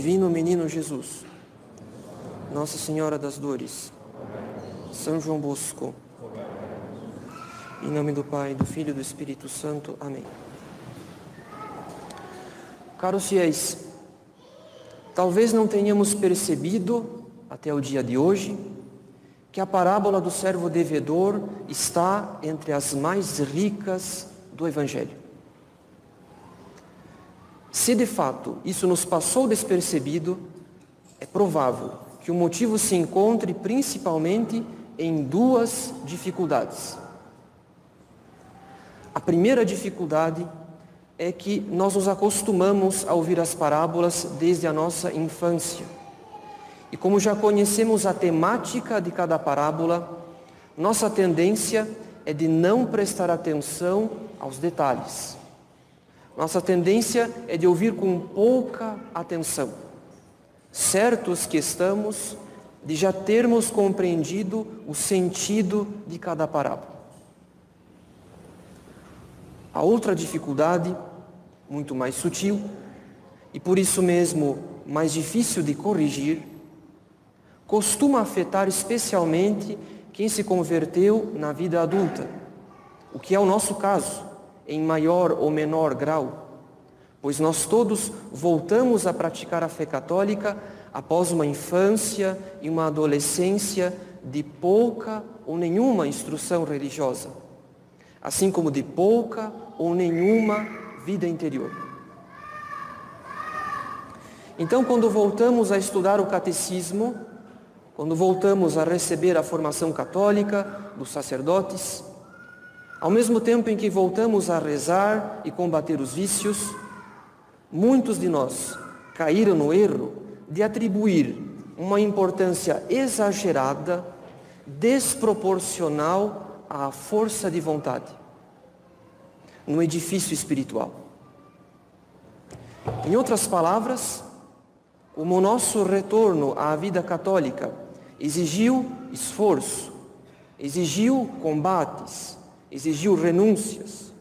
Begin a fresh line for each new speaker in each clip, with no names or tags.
Divino Menino Jesus, Nossa Senhora das Dores, São João Bosco, em nome do Pai, do Filho e do Espírito Santo. Amém. Caros fiéis, talvez não tenhamos percebido até o dia de hoje que a parábola do servo devedor está entre as mais ricas do Evangelho. Se de fato isso nos passou despercebido, é provável que o motivo se encontre principalmente em duas dificuldades. A primeira dificuldade é que nós nos acostumamos a ouvir as parábolas desde a nossa infância. E como já conhecemos a temática de cada parábola, nossa tendência é de não prestar atenção aos detalhes. Nossa tendência é de ouvir com pouca atenção, certos que estamos de já termos compreendido o sentido de cada parábola. A outra dificuldade, muito mais sutil e por isso mesmo mais difícil de corrigir, costuma afetar especialmente quem se converteu na vida adulta, o que é o nosso caso em maior ou menor grau, pois nós todos voltamos a praticar a fé católica após uma infância e uma adolescência de pouca ou nenhuma instrução religiosa, assim como de pouca ou nenhuma vida interior. Então, quando voltamos a estudar o catecismo, quando voltamos a receber a formação católica dos sacerdotes, ao mesmo tempo em que voltamos a rezar e combater os vícios, muitos de nós caíram no erro de atribuir uma importância exagerada, desproporcional à força de vontade no edifício espiritual. Em outras palavras, como o nosso retorno à vida católica exigiu esforço, exigiu combates, exigiu renúncias.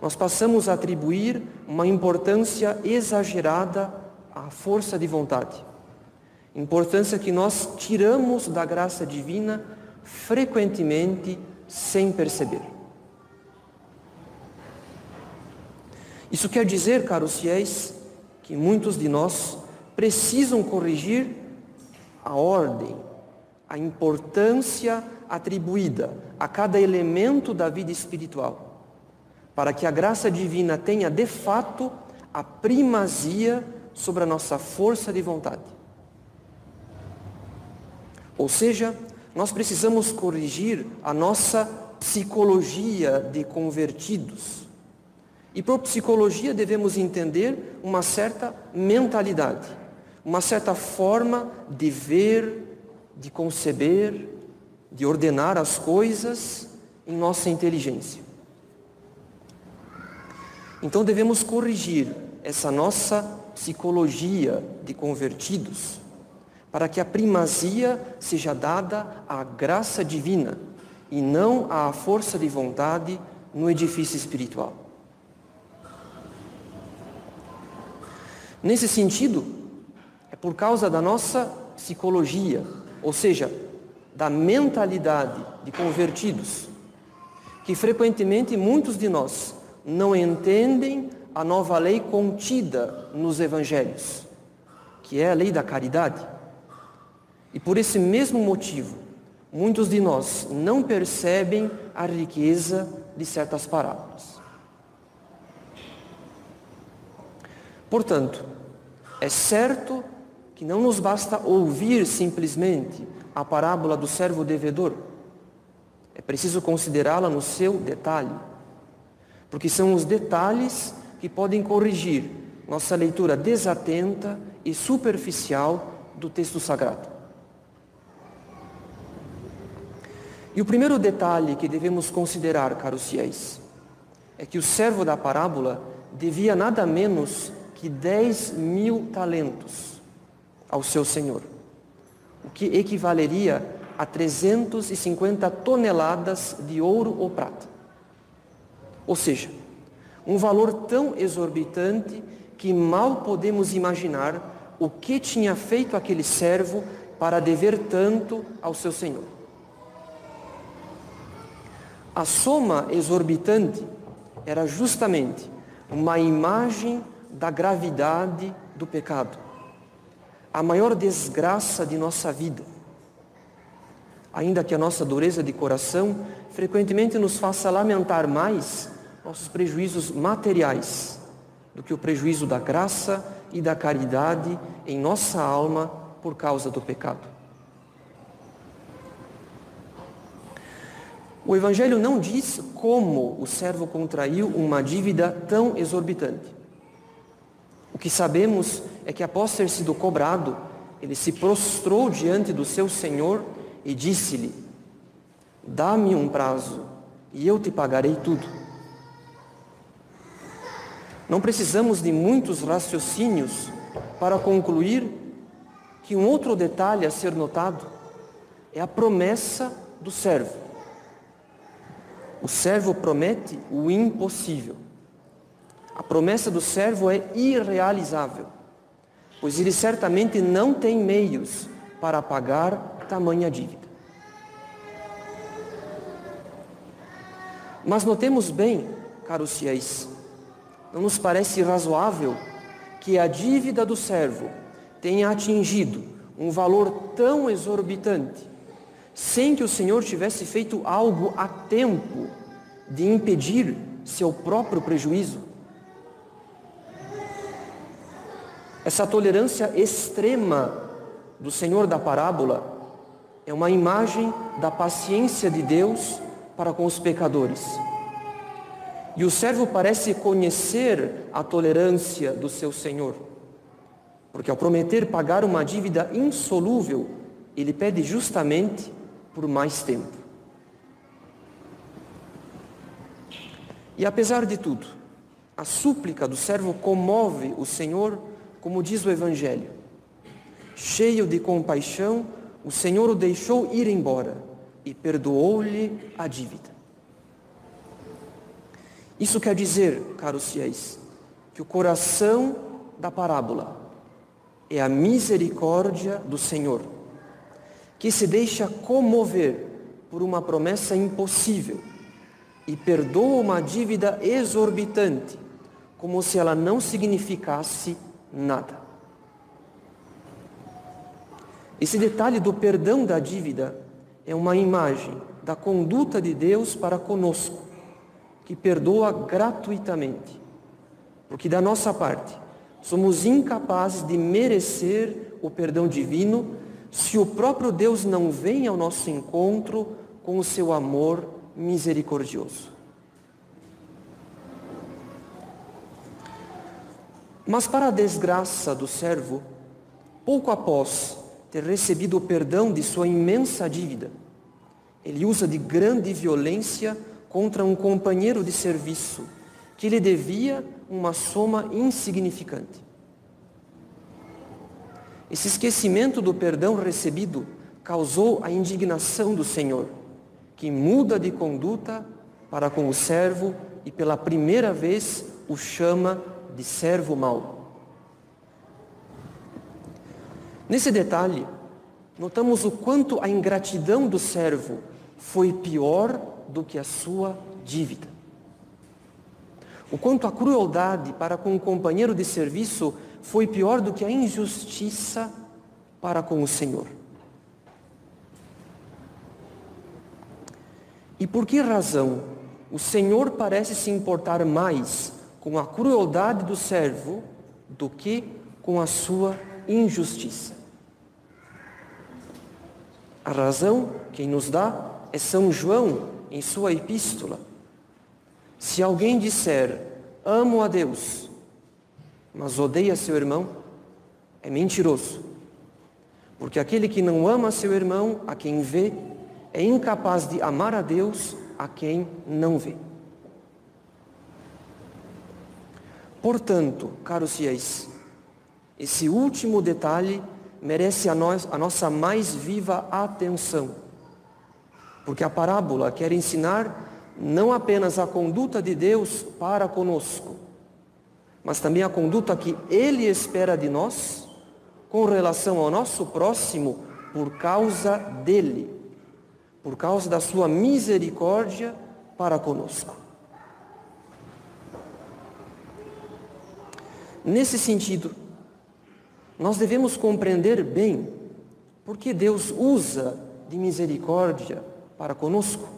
Nós passamos a atribuir uma importância exagerada à força de vontade. Importância que nós tiramos da graça divina frequentemente sem perceber. Isso quer dizer, caros fiéis, que muitos de nós precisam corrigir a ordem, a importância atribuída a cada elemento da vida espiritual, para que a graça divina tenha de fato a primazia sobre a nossa força de vontade. Ou seja, nós precisamos corrigir a nossa psicologia de convertidos. E por psicologia devemos entender uma certa mentalidade, uma certa forma de ver, de conceber, de ordenar as coisas em nossa inteligência. Então devemos corrigir essa nossa psicologia de convertidos para que a primazia seja dada à graça divina e não à força de vontade no edifício espiritual. Nesse sentido, é por causa da nossa psicologia, ou seja, da mentalidade de convertidos, que frequentemente muitos de nós não entendem a nova lei contida nos evangelhos, que é a lei da caridade. E por esse mesmo motivo, muitos de nós não percebem a riqueza de certas parábolas. Portanto, é certo que não nos basta ouvir simplesmente a parábola do servo devedor. É preciso considerá-la no seu detalhe, porque são os detalhes que podem corrigir nossa leitura desatenta e superficial do texto sagrado. E o primeiro detalhe que devemos considerar, caros fiéis, é que o servo da parábola devia nada menos que 10 mil talentos ao seu senhor o que equivaleria a 350 toneladas de ouro ou prata. Ou seja, um valor tão exorbitante que mal podemos imaginar o que tinha feito aquele servo para dever tanto ao seu senhor. A soma exorbitante era justamente uma imagem da gravidade do pecado, a maior desgraça de nossa vida. Ainda que a nossa dureza de coração frequentemente nos faça lamentar mais nossos prejuízos materiais do que o prejuízo da graça e da caridade em nossa alma por causa do pecado. O Evangelho não diz como o servo contraiu uma dívida tão exorbitante. O que sabemos é que após ter sido cobrado, ele se prostrou diante do seu Senhor e disse-lhe: Dá-me um prazo e eu te pagarei tudo. Não precisamos de muitos raciocínios para concluir que um outro detalhe a ser notado é a promessa do servo. O servo promete o impossível. A promessa do servo é irrealizável, pois ele certamente não tem meios para pagar tamanha dívida. Mas notemos bem, caros fiéis, não nos parece razoável que a dívida do servo tenha atingido um valor tão exorbitante, sem que o Senhor tivesse feito algo a tempo de impedir seu próprio prejuízo? Essa tolerância extrema do Senhor da parábola é uma imagem da paciência de Deus para com os pecadores. E o servo parece conhecer a tolerância do seu Senhor, porque ao prometer pagar uma dívida insolúvel, ele pede justamente por mais tempo. E apesar de tudo, a súplica do servo comove o Senhor, como diz o Evangelho. Cheio de compaixão, o Senhor o deixou ir embora e perdoou-lhe a dívida. Isso quer dizer, caros fiéis, que o coração da parábola é a misericórdia do Senhor, que se deixa comover por uma promessa impossível e perdoa uma dívida exorbitante, como se ela não significasse nada. Esse detalhe do perdão da dívida é uma imagem da conduta de Deus para conosco que perdoa gratuitamente. Porque da nossa parte, somos incapazes de merecer o perdão divino se o próprio Deus não vem ao nosso encontro com o seu amor misericordioso. Mas para a desgraça do servo, pouco após ter recebido o perdão de sua imensa dívida, ele usa de grande violência contra um companheiro de serviço que lhe devia uma soma insignificante. Esse esquecimento do perdão recebido causou a indignação do Senhor, que muda de conduta para com o servo e pela primeira vez o chama de servo mau. Nesse detalhe, notamos o quanto a ingratidão do servo foi pior do que a sua dívida. O quanto a crueldade para com o companheiro de serviço foi pior do que a injustiça para com o Senhor. E por que razão o Senhor parece se importar mais com a crueldade do servo do que com a sua injustiça? A razão quem nos dá é São João em sua epístola. Se alguém disser, amo a Deus, mas odeia seu irmão, é mentiroso. Porque aquele que não ama seu irmão, a quem vê, é incapaz de amar a Deus, a quem não vê. Portanto, caros fiéis, esse último detalhe merece a, nós, a nossa mais viva atenção porque a parábola quer ensinar não apenas a conduta de Deus para conosco, mas também a conduta que Ele espera de nós com relação ao nosso próximo por causa dele, por causa da sua misericórdia para conosco. Nesse sentido, nós devemos compreender bem porque Deus usa de misericórdia para conosco,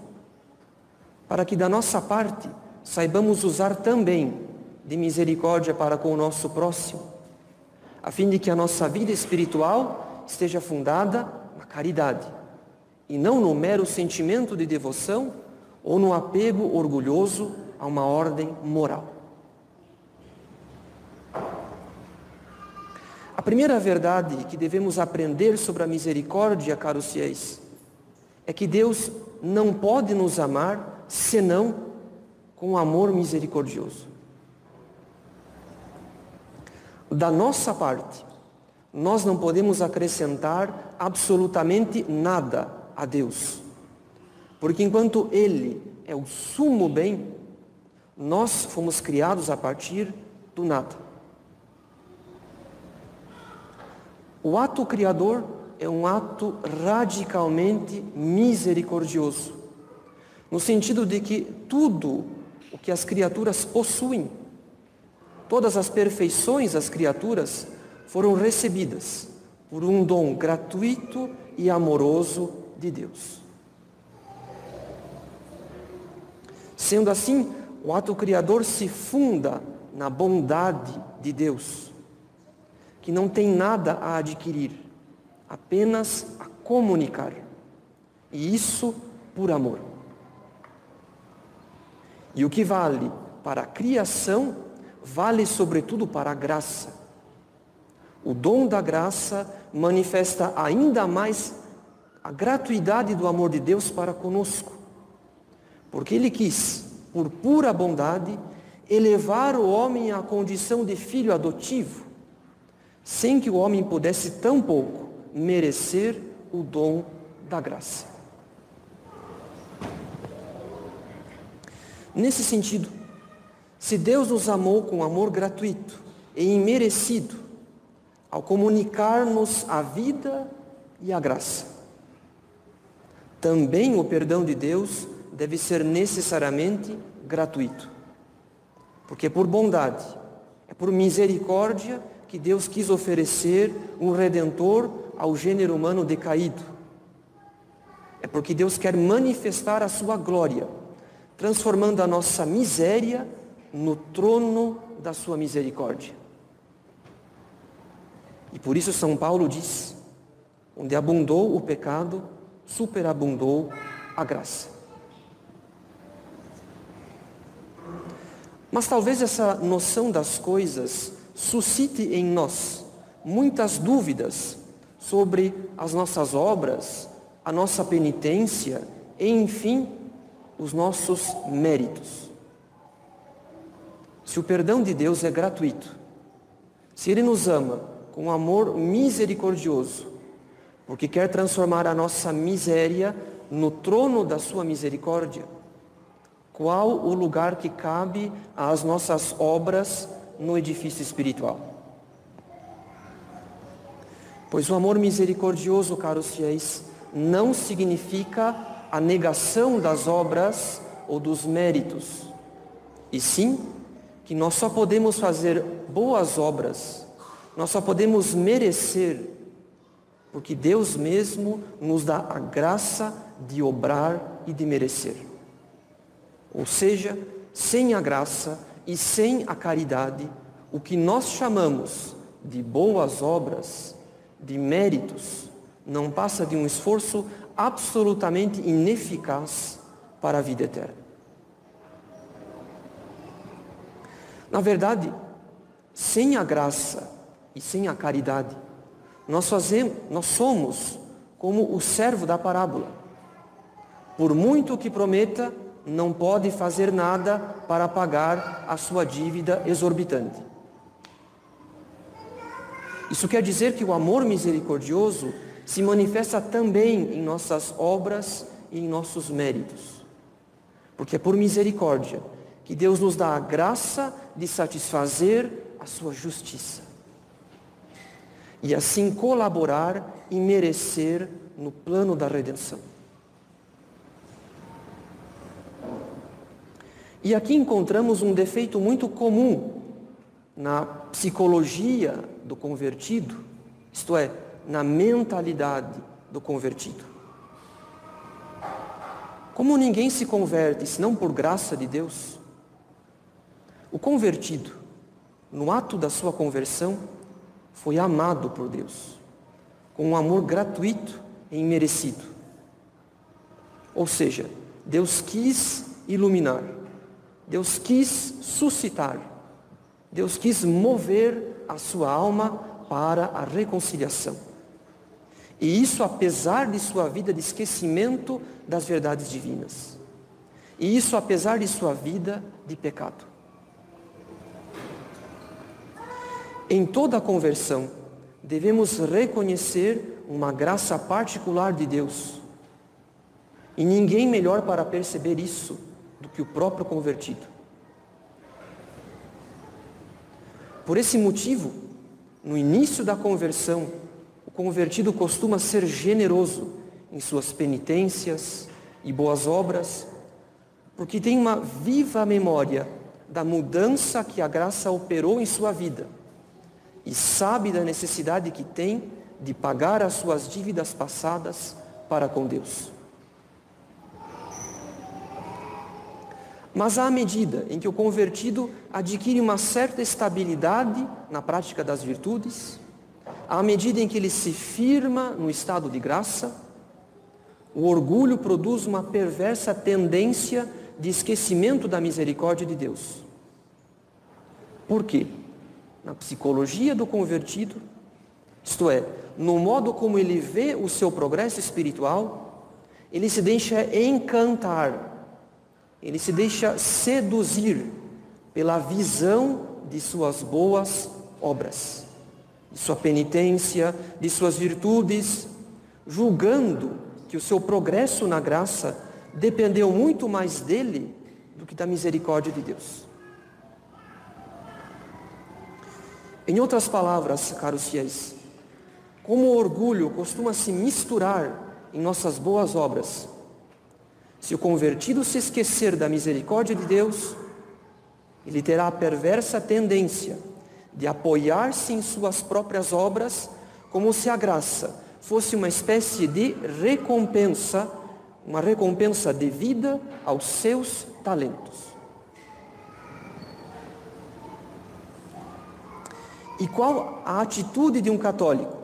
para que da nossa parte saibamos usar também de misericórdia para com o nosso próximo, a fim de que a nossa vida espiritual esteja fundada na caridade e não no mero sentimento de devoção ou no apego orgulhoso a uma ordem moral. A primeira verdade que devemos aprender sobre a misericórdia, caros fiéis, é que Deus não pode nos amar senão com amor misericordioso. Da nossa parte, nós não podemos acrescentar absolutamente nada a Deus. Porque enquanto Ele é o sumo bem, nós fomos criados a partir do nada. O ato criador é um ato radicalmente misericordioso, no sentido de que tudo o que as criaturas possuem, todas as perfeições das criaturas foram recebidas por um dom gratuito e amoroso de Deus. Sendo assim, o ato criador se funda na bondade de Deus que não tem nada a adquirir, apenas a comunicar. E isso por amor. E o que vale para a criação, vale sobretudo para a graça. O dom da graça manifesta ainda mais a gratuidade do amor de Deus para conosco. Porque Ele quis, por pura bondade, elevar o homem à condição de filho adotivo sem que o homem pudesse tão pouco merecer o dom da graça. Nesse sentido, se Deus nos amou com amor gratuito e imerecido, ao comunicar-nos a vida e a graça, também o perdão de Deus deve ser necessariamente gratuito. Porque é por bondade, é por misericórdia que Deus quis oferecer um redentor ao gênero humano decaído. É porque Deus quer manifestar a sua glória, transformando a nossa miséria no trono da sua misericórdia. E por isso São Paulo diz: onde abundou o pecado, superabundou a graça. Mas talvez essa noção das coisas suscite em nós muitas dúvidas sobre as nossas obras, a nossa penitência e, enfim, os nossos méritos. Se o perdão de Deus é gratuito, se Ele nos ama com amor misericordioso, porque quer transformar a nossa miséria no trono da Sua misericórdia, qual o lugar que cabe às nossas obras no edifício espiritual. Pois o amor misericordioso, caros fiéis, não significa a negação das obras ou dos méritos, e sim que nós só podemos fazer boas obras, nós só podemos merecer, porque Deus mesmo nos dá a graça de obrar e de merecer. Ou seja, sem a graça, e sem a caridade, o que nós chamamos de boas obras, de méritos, não passa de um esforço absolutamente ineficaz para a vida eterna. Na verdade, sem a graça e sem a caridade, nós fazemos, nós somos como o servo da parábola. Por muito que prometa, não pode fazer nada para pagar a sua dívida exorbitante. Isso quer dizer que o amor misericordioso se manifesta também em nossas obras e em nossos méritos. Porque é por misericórdia que Deus nos dá a graça de satisfazer a sua justiça. E assim colaborar e merecer no plano da redenção. E aqui encontramos um defeito muito comum na psicologia do convertido, isto é, na mentalidade do convertido. Como ninguém se converte senão por graça de Deus, o convertido, no ato da sua conversão, foi amado por Deus, com um amor gratuito e imerecido. Ou seja, Deus quis iluminar, Deus quis suscitar, Deus quis mover a sua alma para a reconciliação. E isso apesar de sua vida de esquecimento das verdades divinas. E isso apesar de sua vida de pecado. Em toda conversão, devemos reconhecer uma graça particular de Deus. E ninguém melhor para perceber isso do que o próprio convertido. Por esse motivo, no início da conversão, o convertido costuma ser generoso em suas penitências e boas obras, porque tem uma viva memória da mudança que a graça operou em sua vida e sabe da necessidade que tem de pagar as suas dívidas passadas para com Deus. Mas à medida em que o convertido adquire uma certa estabilidade na prática das virtudes, à medida em que ele se firma no estado de graça, o orgulho produz uma perversa tendência de esquecimento da misericórdia de Deus. Por quê? na psicologia do convertido, isto é, no modo como ele vê o seu progresso espiritual, ele se deixa encantar, ele se deixa seduzir pela visão de suas boas obras, de sua penitência, de suas virtudes, julgando que o seu progresso na graça dependeu muito mais dele do que da misericórdia de Deus. Em outras palavras, caros fiéis, como o orgulho costuma se misturar em nossas boas obras, se o convertido se esquecer da misericórdia de Deus, ele terá a perversa tendência de apoiar-se em suas próprias obras, como se a graça fosse uma espécie de recompensa, uma recompensa devida aos seus talentos. E qual a atitude de um católico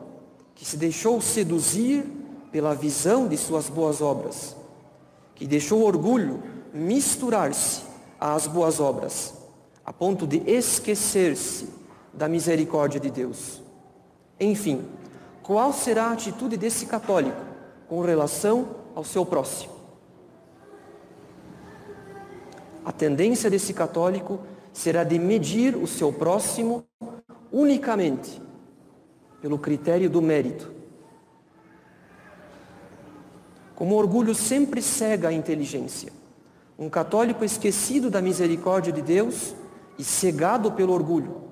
que se deixou seduzir pela visão de suas boas obras, que deixou o orgulho misturar-se às boas obras, a ponto de esquecer-se da misericórdia de Deus? Enfim, qual será a atitude desse católico com relação ao seu próximo? A tendência desse católico será de medir o seu próximo unicamente pelo critério do mérito. Como o orgulho sempre cega a inteligência, um católico esquecido da misericórdia de Deus e cegado pelo orgulho,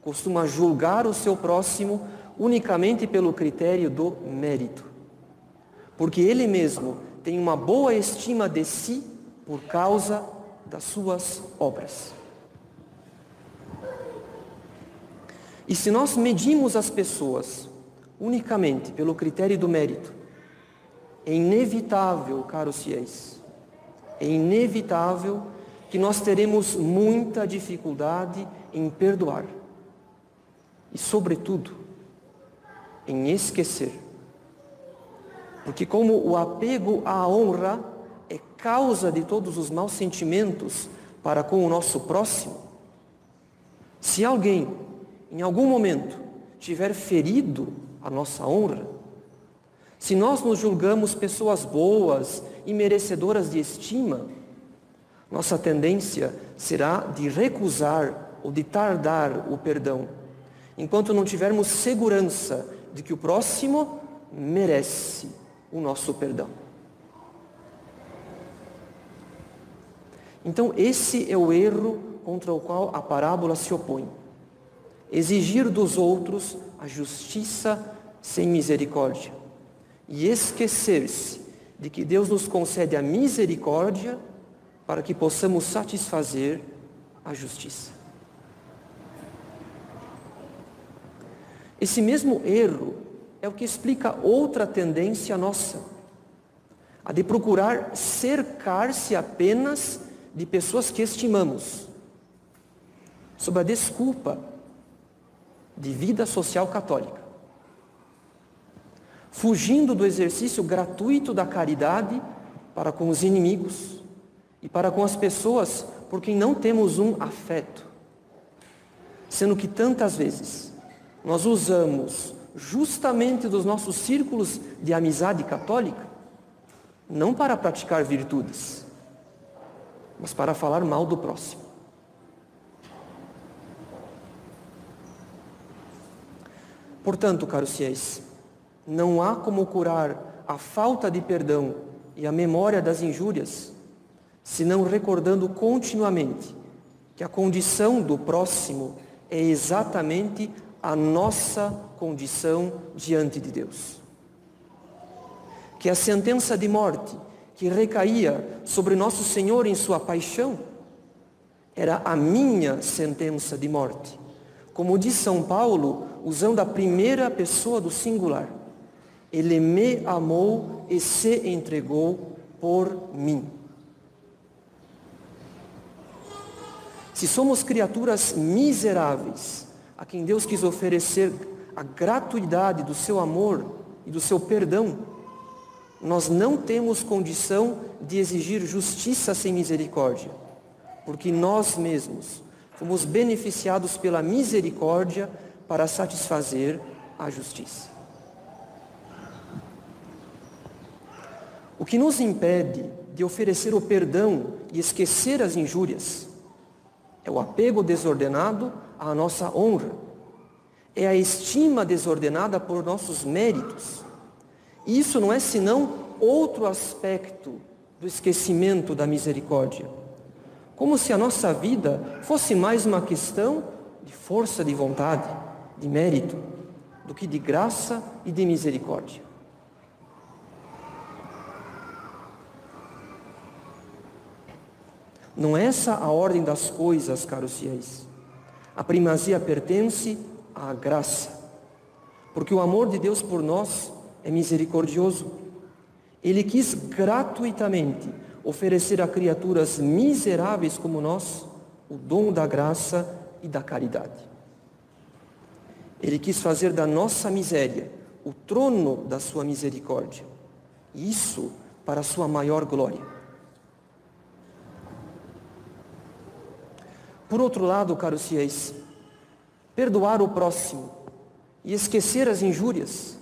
costuma julgar o seu próximo unicamente pelo critério do mérito. Porque ele mesmo tem uma boa estima de si por causa das suas obras. E se nós medimos as pessoas unicamente pelo critério do mérito, é inevitável, caros fiéis, é inevitável que nós teremos muita dificuldade em perdoar e, sobretudo, em esquecer. Porque, como o apego à honra é causa de todos os maus sentimentos para com o nosso próximo, se alguém em algum momento, tiver ferido a nossa honra, se nós nos julgamos pessoas boas e merecedoras de estima, nossa tendência será de recusar ou de tardar o perdão, enquanto não tivermos segurança de que o próximo merece o nosso perdão. Então, esse é o erro contra o qual a parábola se opõe. Exigir dos outros a justiça sem misericórdia e esquecer-se de que Deus nos concede a misericórdia para que possamos satisfazer a justiça. Esse mesmo erro é o que explica outra tendência nossa, a de procurar cercar-se apenas de pessoas que estimamos, sob a desculpa de vida social católica, fugindo do exercício gratuito da caridade para com os inimigos e para com as pessoas por quem não temos um afeto, sendo que tantas vezes nós usamos justamente dos nossos círculos de amizade católica não para praticar virtudes, mas para falar mal do próximo. Portanto, caros fiéis, não há como curar a falta de perdão e a memória das injúrias, senão recordando continuamente que a condição do próximo é exatamente a nossa condição diante de Deus. Que a sentença de morte que recaía sobre nosso Senhor em sua paixão era a minha sentença de morte. Como diz São Paulo, usando a primeira pessoa do singular, ele me amou e se entregou por mim. Se somos criaturas miseráveis, a quem Deus quis oferecer a gratuidade do seu amor e do seu perdão, nós não temos condição de exigir justiça sem misericórdia, porque nós mesmos fomos beneficiados pela misericórdia para satisfazer a justiça. O que nos impede de oferecer o perdão e esquecer as injúrias é o apego desordenado à nossa honra, é a estima desordenada por nossos méritos. Isso não é senão outro aspecto do esquecimento da misericórdia. Como se a nossa vida fosse mais uma questão de força de vontade, de mérito, do que de graça e de misericórdia. Não é essa a ordem das coisas, caros fiéis. A primazia pertence à graça, porque o amor de Deus por nós é misericordioso. Ele quis gratuitamente oferecer a criaturas miseráveis como nós o dom da graça e da caridade. Ele quis fazer da nossa miséria o trono da sua misericórdia. Isso para a sua maior glória. Por outro lado, caros fiéis, perdoar o próximo e esquecer as injúrias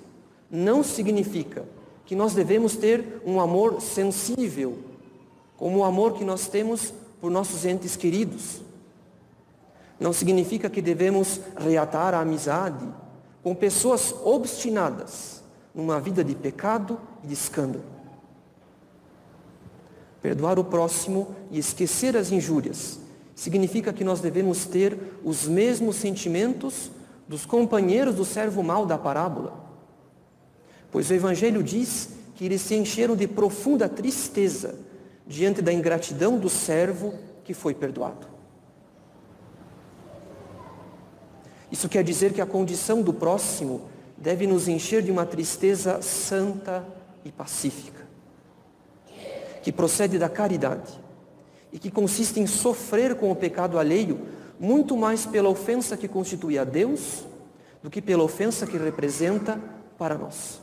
não significa que nós devemos ter um amor sensível, como o amor que nós temos por nossos entes queridos. Não significa que devemos reatar a amizade com pessoas obstinadas numa vida de pecado e de escândalo. Perdoar o próximo e esquecer as injúrias significa que nós devemos ter os mesmos sentimentos dos companheiros do servo mau da parábola. Pois o Evangelho diz que eles se encheram de profunda tristeza diante da ingratidão do servo que foi perdoado. Isso quer dizer que a condição do próximo deve nos encher de uma tristeza santa e pacífica, que procede da caridade e que consiste em sofrer com o pecado alheio muito mais pela ofensa que constitui a Deus do que pela ofensa que representa para nós.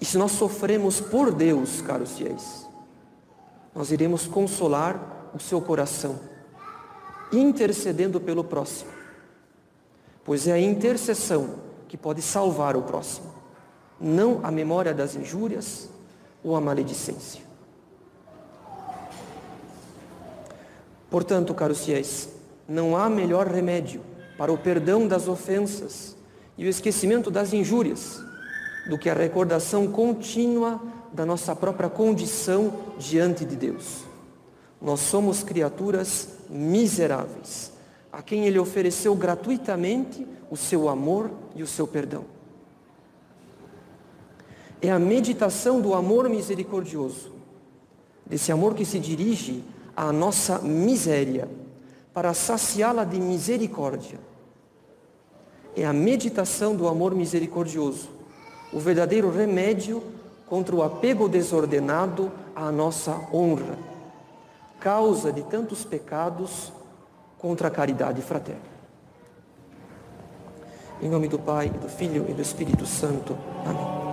E se nós sofremos por Deus, caros fiéis, nós iremos consolar o seu coração, intercedendo pelo próximo. Pois é a intercessão que pode salvar o próximo, não a memória das injúrias, ou a maledicência. Portanto, caros fiéis, não há melhor remédio para o perdão das ofensas e o esquecimento das injúrias do que a recordação contínua da nossa própria condição diante de Deus. Nós somos criaturas miseráveis, a quem Ele ofereceu gratuitamente o seu amor e o seu perdão. É a meditação do amor misericordioso, desse amor que se dirige à nossa miséria, para saciá-la de misericórdia. É a meditação do amor misericordioso, o verdadeiro remédio contra o apego desordenado à nossa honra, causa de tantos pecados contra a caridade fraterna. Em nome do Pai, do Filho e do Espírito Santo. Amém.